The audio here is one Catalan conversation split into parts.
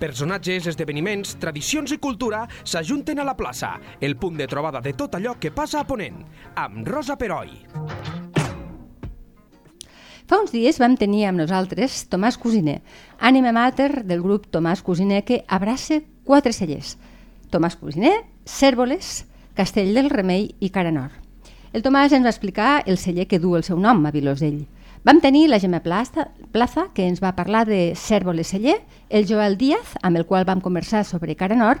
Personatges, esdeveniments, tradicions i cultura s'ajunten a la plaça, el punt de trobada de tot allò que passa a Ponent, amb Rosa Peroi. Fa uns dies vam tenir amb nosaltres Tomàs Cosiner, ànima mater del grup Tomàs Cosiner que abraça quatre cellers. Tomàs Cosiner, Cèrvoles, Castell del Remei i Caranor. El Tomàs ens va explicar el celler que du el seu nom a Vilosell. Vam tenir la Gemma Plaza, Plaza, que ens va parlar de Cèrvoles Celler, el Joel Díaz, amb el qual vam conversar sobre Caranor,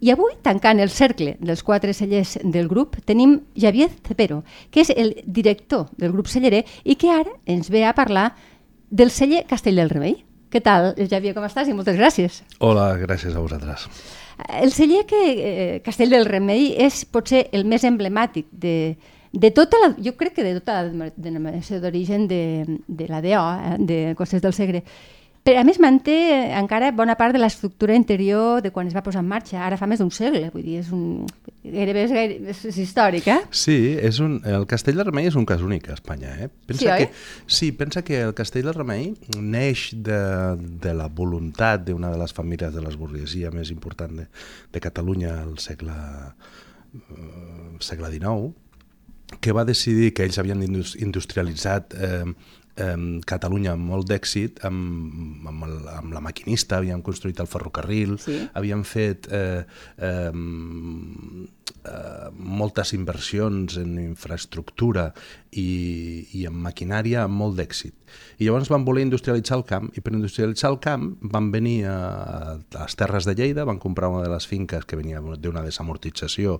i avui, tancant el cercle dels quatre cellers del grup, tenim Javier Cepero, que és el director del grup cellerer i que ara ens ve a parlar del celler Castell del Remei. Què tal, Javier, com estàs? I moltes gràcies. Hola, gràcies a vosaltres. El celler que eh, Castell del Remei és potser el més emblemàtic de, de tota la, jo crec que de tota la denominació d'origen de, de la DO, eh, de Costes del Segre. Però a més manté encara bona part de l'estructura interior de quan es va posar en marxa. Ara fa més d'un segle, vull dir, és un... gairebé és, gairebé és històric, eh? Sí, és un, el Castell de Remei és un cas únic a Espanya. Eh? Pensa Sí, oi? que, sí, pensa que el Castell de Remei neix de, de la voluntat d'una de les famílies de les burguesia més important de, de Catalunya al segle, eh, segle XIX, que va decidir que ells havien indus- industrialitzat eh, eh, Catalunya amb molt d'èxit, amb, amb, el, amb la maquinista, havien construït el ferrocarril, Sí. havien fet eh, eh, eh, moltes inversions en infraestructura i, i en maquinària amb molt d'èxit. I llavors van voler industrialitzar el camp, i per industrialitzar el camp van venir a, a les terres de Lleida, van comprar una de les finques que venia d'una desamortització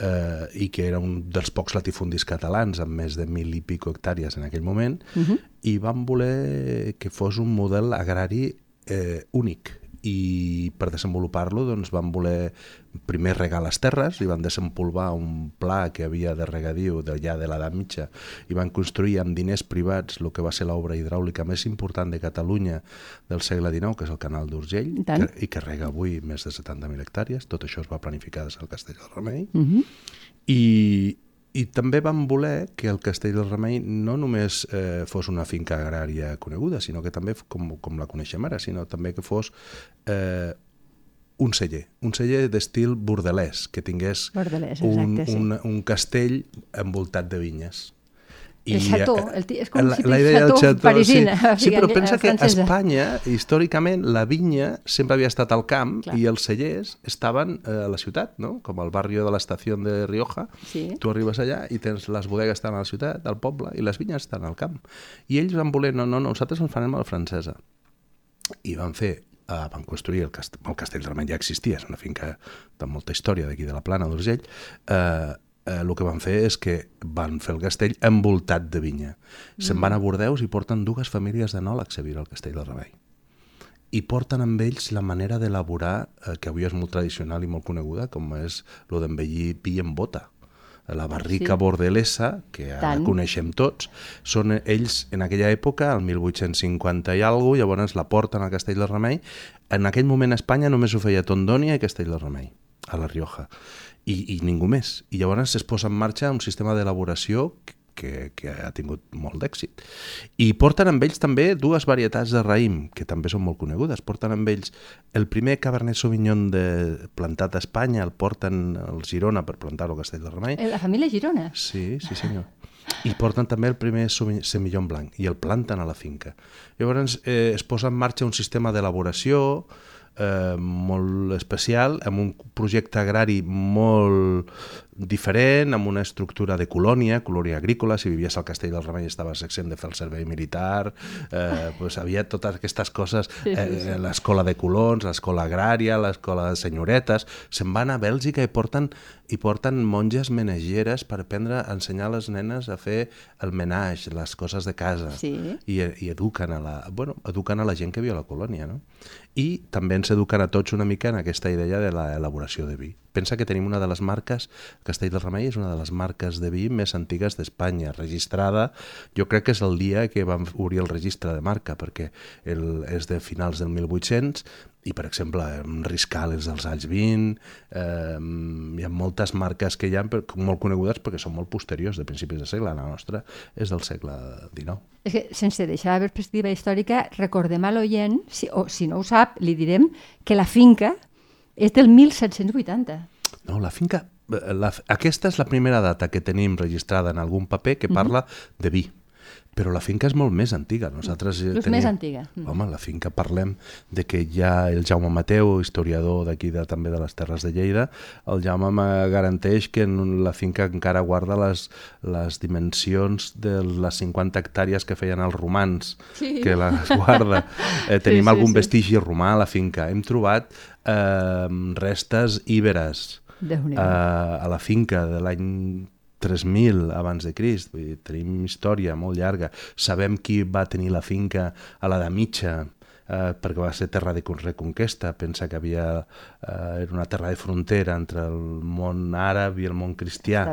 eh, i que era un dels pocs latifundis catalans amb més de mil i pico hectàrees en aquell moment, uh -huh. i van voler que fos un model agrari eh, únic i per desenvolupar-lo doncs, van voler primer regar les terres i van desempolvar un pla que havia de regadiu d'allà de l'edat mitja i van construir amb diners privats el que va ser l'obra hidràulica més important de Catalunya del segle XIX, que és el canal d'Urgell, I que, i que rega avui més de 70.000 hectàrees. Tot això es va planificar des del Castell del Remei. Uh -huh. I, i també van voler que el Castell del Remei no només eh, fos una finca agrària coneguda, sinó que també, com, com la coneixem ara, sinó també que fos eh, un celler, un celler d'estil bordelès, que tingués Bordelès, un, exacte, sí. un, un castell envoltat de vinyes. El chateau, eh, el és com la, si la idea del chateau, parisina, sí, sí, però en- pensa que a. Espanya, històricament, la vinya sempre havia estat al camp Clar. i els cellers estaven eh, a la ciutat, no? com el barri de l'estació de Rioja. Sí. Tu arribes allà i tens les bodegues estan a la ciutat, al poble, i les vinyes estan al camp. I ells van voler, no, no, no nosaltres ens farem a la francesa. I van fer Uh, van construir el, cast el castell Remei ja existia, és una finca de molta història d'aquí de la plana d'Urgell uh, eh, el que van fer és que van fer el castell envoltat de vinya. Se'n van a Bordeus i porten dues famílies d'enòlegs a viure al castell del Remei. I porten amb ells la manera d'elaborar, eh, que avui és molt tradicional i molt coneguda, com és lo d'envellir vi en bota. La barrica Sí. bordelesa, que ara Tant. coneixem tots, són ells en aquella època, el 1850 i alguna llavors la porten al Castell del Remei. En aquell moment a Espanya només ho feia Tondònia i Castell del Remei, a la Rioja, i, i ningú més. I llavors es posa en marxa un sistema d'elaboració que, que ha tingut molt d'èxit. I porten amb ells també dues varietats de raïm, que també són molt conegudes. Porten amb ells el primer Cabernet Sauvignon de, plantat a Espanya, el porten al Girona per plantar-lo a Castell del Remei. Eh, La família Girona. Sí, sí senyor. I porten també el primer semi- semillon blanc i el planten a la finca. Llavors eh, es posa en marxa un sistema d'elaboració eh, molt especial, amb un projecte agrari molt diferent, amb una estructura de colònia, colònia agrícola, si vivies al Castell del Remei estaves exempt de fer el servei militar, eh, pues havia totes aquestes coses, Sí, sí, eh, l'escola de colons, l'escola agrària, l'escola de senyoretes, se'n van a Bèlgica i porten, i porten monges menageres per aprendre a ensenyar a les nenes a fer el menage, les coses de casa. Sí. I, i eduquen, a la, bueno, eduquen a la gent que viu a la colònia, no? I també ens eduquen a tots una mica en aquesta idea de l'elaboració de vi. Pensa que tenim una de les marques, Castell del Remei és una de les marques de vi més antigues d'Espanya, registrada, jo crec que és el dia que vam obrir el registre de marca, perquè el, és de finals del 1800 i, per exemple, Riscal és dels anys 20, eh, hi ha moltes marques que hi ha molt conegudes perquè són molt posteriors, de principis de segle, la nostra és del segle XIX. És que, sense deixar la perspectiva històrica, recordem a l'oient, si, o si no ho sap, li direm que la finca és del 1780. No, la finca... La, aquesta és la primera data que tenim registrada en algun paper que parla uh -huh. de vi. Però la finca és molt més antiga. Nosaltres és tenim... més antiga. Mm. Home, la finca parlem de que ja el Jaume Mateu, historiador d'aquí de, també de les Terres de Lleida, el Jaume me garanteix que en la finca encara guarda les, les dimensions de les 50 hectàrees que feien els romans, sí. que les guarda. Eh, tenim sí, sí, algun sí. vestigi romà a la finca. Hem trobat eh, restes íberes eh, a la finca de l'any 3.000 abans de Crist, vull dir, tenim història molt llarga, sabem qui va tenir la finca a de Mitja, eh, perquè va ser terra de reconquesta, pensa que havia, eh, era una terra de frontera entre el món àrab i el món cristià.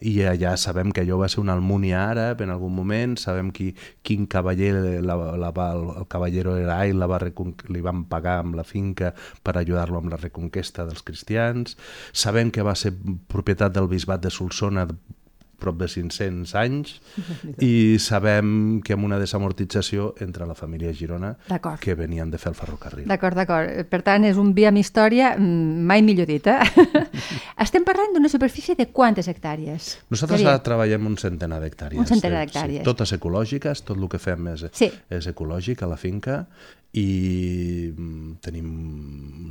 I allà sabem que allò va ser una almúnia àrab en algun moment, sabem qui, quin cavaller, la, la, el, el cavallero Erai la va li van pagar amb la finca per ajudar-lo amb la reconquesta dels cristians, sabem que va ser propietat del bisbat de Solsona prop de 500 anys i sabem que amb una desamortització entre la família Girona que venien de fer el ferrocarril. D'acord, d'acord. Per tant, és un via amb història mm, mai millor dit. Eh? Estem parlant d'una superfície de quantes hectàrees? Nosaltres Seria? treballem un centenar d'hectàrees. Un centenar d'hectàrees. Sí, totes ecològiques, tot el que fem és, sí. és ecològic a la finca i mm, tenim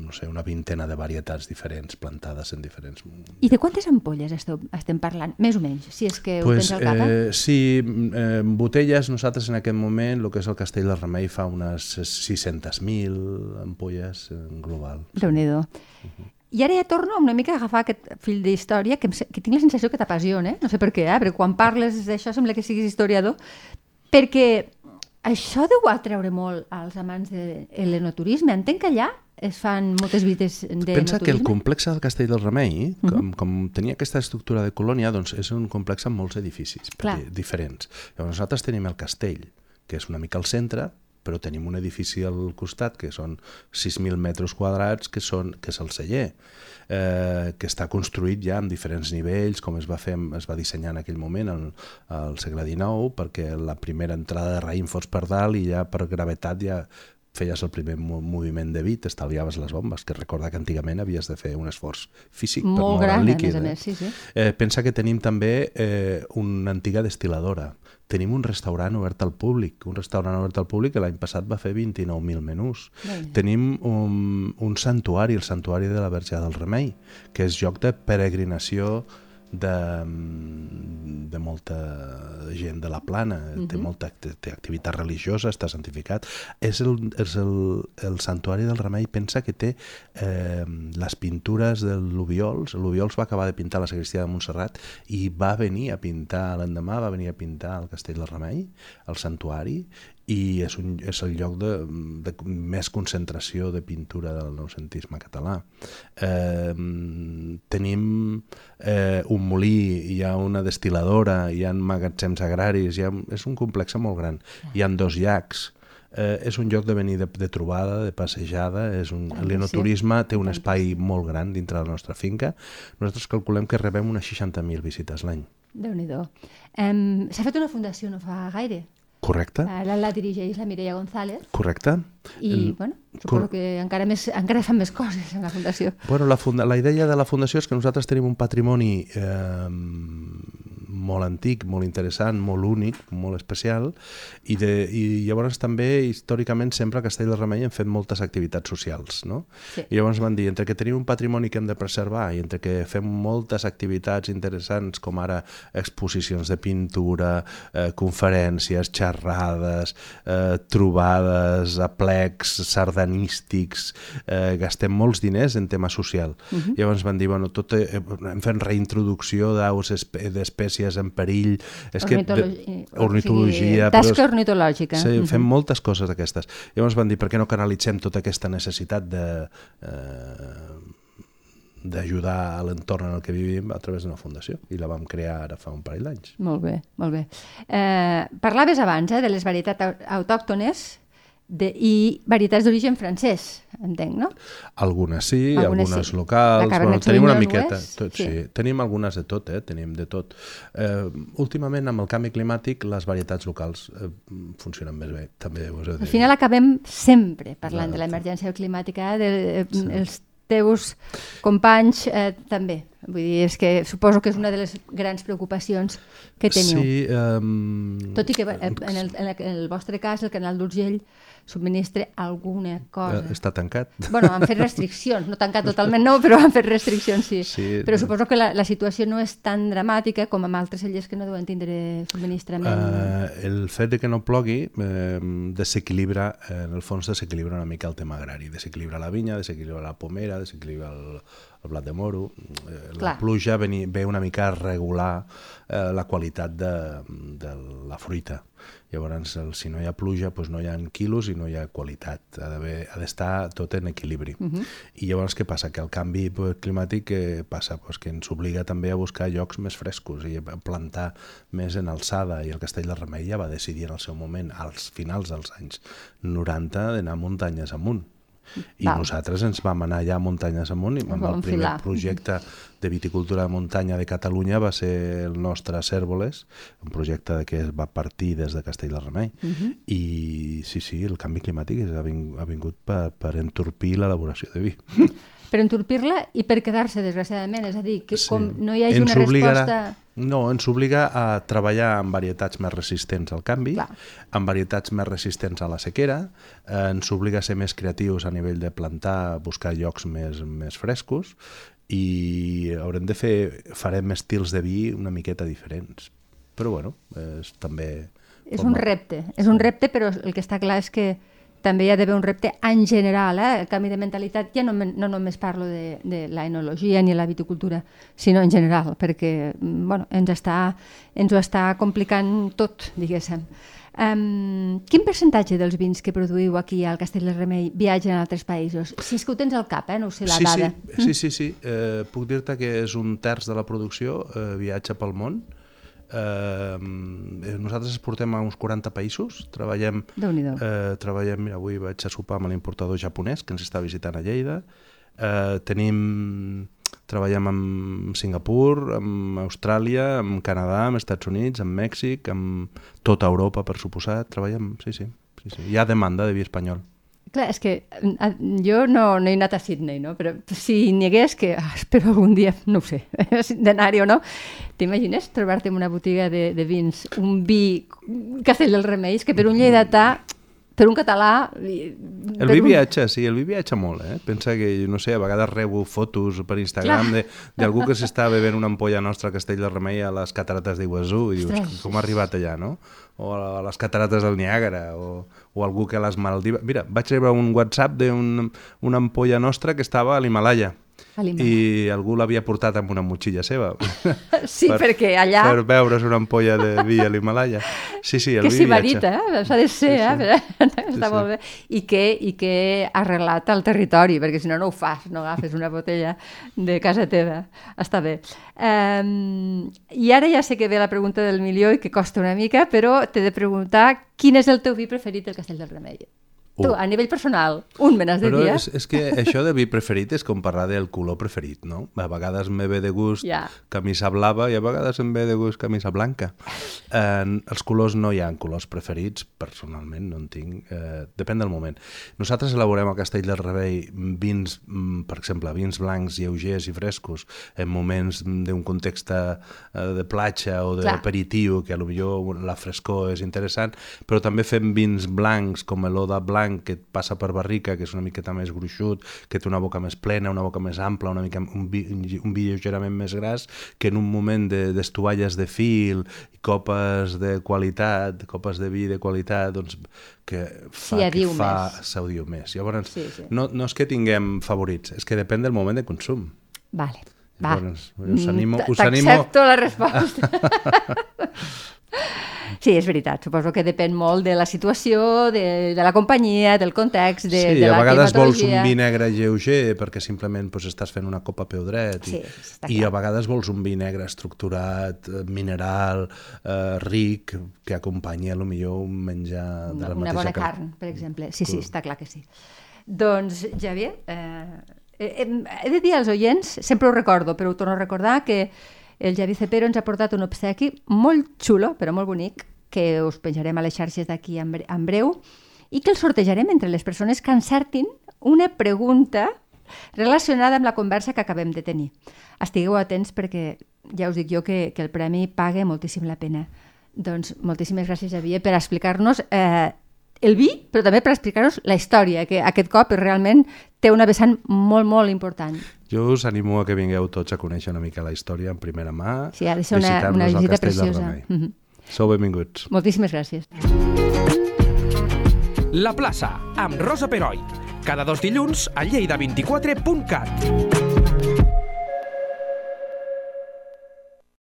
no sé, una vintena de varietats diferents plantades en diferents... I de quantes ampolles esteu, estem parlant, més o menys, si és que pues, ho tens al cap? Eh, sí, eh, botelles, nosaltres en aquest moment, el que és el Castell del Remei fa unes 600.000 ampolles en global. Uh -huh. I ara ja torno una mica a agafar aquest fill d'història que, que tinc la sensació que t'apassiona, eh? no sé per què, eh? perquè quan parles d'això sembla que siguis historiador, perquè això deu atreure molt als amants de l'enoturisme. Entenc que allà es fan moltes visites de Pensa que el complex del Castell del Remei, uh -huh. com, com tenia aquesta estructura de colònia, doncs és un complex amb molts edificis diferents. Llavors nosaltres tenim el castell, que és una mica al centre, però tenim un edifici al costat que són 6.000 metres quadrats que, són, que és el celler, eh, que està construït ja en diferents nivells, com es va fer, es va dissenyar en aquell moment al, al segle XIX, perquè la primera entrada de raïm fos per dalt i ja per gravetat ja feies el primer moviment de vi, t'estalviaves les bombes, que recorda que antigament havies de fer un esforç físic Molt per moure gran, el líquid. a més a eh? més, sí, sí. Eh, pensa que tenim també eh, una antiga destiladora, tenim un restaurant obert al públic, un restaurant obert al públic que l'any passat va fer 29.000 menús. Bé. Tenim un, un santuari, el santuari de la Verge del Remei, que és lloc de peregrinació de, de molta gent de la plana, uh -huh. té mhm. molta té activitat religiosa, està santificat. És el, és el, el santuari del Remei, pensa que té eh, les pintures de l'Ubiols. L'Ubiols va acabar de pintar la sagristia de Montserrat i va venir a pintar, l'endemà va venir a pintar el Castell del Remei, el santuari, i és, un, és el lloc de, de més concentració de pintura del noucentisme català. Eh, tenim eh, un molí, hi ha una destiladora, hi ha magatzems agraris, hi ha, és un complex molt gran. Hi han dos llacs, eh, és un lloc de venir de, de trobada, de passejada, és un, l'enoturisme té un espai molt gran dintre la nostra finca. Nosaltres calculem que rebem unes 60.000 visites l'any. Déu-n'hi-do. Um, S'ha fet una fundació no fa gaire Correcte. Ara la dirigeix la Mireia González. Correcte. I, el... bueno, suposo que encara, més, encara fan més coses en la Fundació. Bueno, la, funda la idea de la Fundació és que nosaltres tenim un patrimoni eh, molt antic, molt interessant, molt únic, molt especial, i, de, i llavors també històricament sempre a Castell de Remei hem fet moltes activitats socials, no? Sí. I llavors van dir, entre que tenim un patrimoni que hem de preservar i entre que fem moltes activitats interessants com ara exposicions de pintura, eh, conferències, xerrades, eh, trobades, aplecs, sardanístics, eh, gastem molts diners en tema social. Uh -huh. Llavors van dir, bueno, tot, eh, hem fet reintroducció d'aus d'espècies espècies en perill... És Ornitologi... que, de, ornitologia... O sigui, tasca però, ornitològica. Sí, fem uh -huh. moltes coses d'aquestes. Llavors van dir, per què no canalitzem tota aquesta necessitat de... Eh, d'ajudar a l'entorn en el que vivim a través d'una fundació i la vam crear ara fa un parell d'anys. Molt bé, molt bé. Eh, parlaves abans eh, de les varietats autòctones de, i varietats d'origen francès, entenc, no? Algunes sí, Algunes algunes, sí. Locals, bueno, tenim una ho miqueta, tot, Sí. sí. tenim algunes de tot, eh? tenim de tot. Eh, últimament, amb el canvi climàtic, les varietats locals eh, funcionen més bé, també he de Al final acabem sempre parlant Clar, de l'emergència climàtica, de, sí. els teus companys eh, també. Vull dir, és que suposo que és una de les grans preocupacions que teniu. Sí, um, Tot i que eh, en el, en el, en el vostre cas el canal d'Urgell subministra alguna cosa. eh, està tancat. Bueno, han fet restriccions, no tancat totalment no, però han fet restriccions, sí. Sí. Però suposo que la, la situació no és tan dramàtica com amb altres cellers que no deuen tindre subministrament. Uh, el fet de que no plogui eh, desequilibra, en el fons desequilibra una mica el tema agrari, desequilibra la vinya, desequilibra la pomera, desequilibra el, el blat de moro, eh, la Clar. pluja veni, ve una mica a regular eh, la qualitat de, de la fruita. Llavors, el, si no hi ha pluja, doncs no hi ha quilos i no hi ha qualitat. Ha d'estar tot en equilibri. Uh -huh. I llavors què passa? Que el canvi pues, climàtic eh, passa pues, que ens obliga també a buscar llocs més frescos i a plantar més en alçada. I el Castell de Remei ja va decidir en el seu moment, als finals dels anys 90, d'anar muntanyes amunt. I Val. nosaltres ens vam anar allà muntanyes amunt i amb vam el primer projecte de viticultura de muntanya de Catalunya va ser el nostre Cèrvoles, un projecte que es va partir des de Castell de Remei. Mhm. I sí, sí, el canvi climàtic ha ha vingut per, per entorpir l'elaboració de vi. Per entorpir-la i per quedar-se, desgraciadament. És a dir, que Sí. com no hi hagi Ens una obligarà- resposta... No, ens obliga a treballar amb varietats més resistents al canvi, Clar. amb varietats més resistents a la sequera, eh, ens obliga a ser més creatius a nivell de plantar, buscar llocs més, més frescos i haurem de fer, farem estils de vi una miqueta diferents. Però bueno, és també... És un repte, és un repte, però el que està clar és que també hi ha d'haver un repte en general, eh? el canvi de mentalitat, ja no, no només parlo de, de la enologia ni la viticultura, sinó en general, perquè mm, bueno, ens, està, ens ho està complicant tot, diguéssim. Um, quin percentatge dels vins que produïu aquí al Castell de Remei viatgen a altres països? Si és que ho tens al cap, eh? no ho sé la sí, dada. Sí, sí, sí, sí. Eh, puc dir-te que és un terç de la producció eh, viatja pel món. Eh, nosaltres exportem a uns 40 països, treballem, eh, treballem, mira, avui vaig a sopar amb l'importador japonès que ens està visitant a Lleida, eh, tenim, treballem amb Singapur, amb Austràlia, amb Canadà, amb Estats Units, amb Mèxic, amb tota Europa, per suposat, treballem, sí, sí, sí, sí. hi ha demanda de vi espanyol. Clar, és que eh, jo no, no he anat a Sydney, no? però si n'hi hagués, que ah, espero algun dia, no ho sé, d'anar-hi o no, t'imagines trobar-te en una botiga de, de vins un vi Castell dels Remeis, que per un lleidatà, per un català... El vi un- viatja, sí, el vi viatja molt, eh? Pensa que, no sé, a vegades rebo fotos per Instagram d'algú que s'està bevent una ampolla nostra a Castell de Remei a les catarates d'Iguazú i dius, Ostres. com ha arribat allà, no? O a les catarates del Niàgara, o, o algú que a les Maldives... Mira, vaig rebre un WhatsApp d'una una ampolla nostra que estava A l'Himalaya. I algú l'havia portat amb una motxilla seva. Sí, perquè allà... Per veure's una ampolla de vi a l'Himalaya. Sí, sí, el que vi viatja. marita, eh? s'ha de ser, Sí, sí. eh? Està sí. molt bé. I que, I que arreglat al territori, perquè si no, no ho fas, no agafes una botella de casa teva. Està bé. Um, I ara ja sé que ve la pregunta del milió i que costa una mica, però t'he de preguntar quin és el teu vi preferit del Castell del Remei? Tu, Uh. a nivell personal, un me n'has de Però dir, eh? és, és que això de vi preferit és com parlar del color preferit, no? A vegades me ve de gust Ja. camisa blava i a vegades em ve de gust camisa blanca. Eh, els colors no hi ha colors preferits, personalment no en tinc, eh, depèn del moment. Nosaltres elaborem al Castell del Rebei vins, mm, per exemple, vins blancs lleugers i frescos en moments d'un context eh, de platja o d'aperitiu, que potser la frescor és interessant, però també fem vins blancs com l'Oda blanc que passa per barrica, que és una miqueta més gruixut, que té una boca més plena, una boca més ampla, una mica, un, vi, un vi lleugerament més gras, que en un moment de- d'estovalles de, de fil i copes de qualitat, copes de vi de qualitat, doncs que fa, S'hi que fa s'audiu més. Llavors, Sí, sí. No, no és que tinguem favorits, és que depèn del moment de consum. Vale, va. Llavors, us animo- Mm, us animo- la resposta. Sí, és veritat. Suposo que depèn molt de la situació, de, de la companyia, del context, de, sí, de la a vegades vols un climatologia. vi negre lleuger perquè simplement doncs, estàs fent una copa a peu dret i, Sí, i clar. a vegades vols un vi negre estructurat, eh, mineral, eh, ric, que acompanyi a lo millor un menjar de una, la una mateixa bona cal- carn, per exemple. Sí, sí, està clar que sí. Doncs, Javier, eh, he, he de dir als oients, sempre ho recordo, però ho torno a recordar, que el Javi Cepero ens ha portat un obsequi molt xulo, però molt bonic, que us penjarem a les xarxes d'aquí en, bre en breu, i que el sortejarem entre les persones que encertin una pregunta relacionada amb la conversa que acabem de tenir. Estigueu atents perquè ja us dic jo que, que el premi paga moltíssim la pena. Doncs moltíssimes gràcies, Javier, per explicar-nos eh, el vi, però també per explicar-nos la història, que aquest cop realment té una vessant molt, molt important. Jo us animo a que vingueu tots a conèixer una mica la història en primera mà, Sí, ha de ser una, una visita preciosa. Mm -hmm. Sou benvinguts. Moltíssimes gràcies. La plaça, amb Rosa Peroi. Cada dos dilluns a lleida24.cat.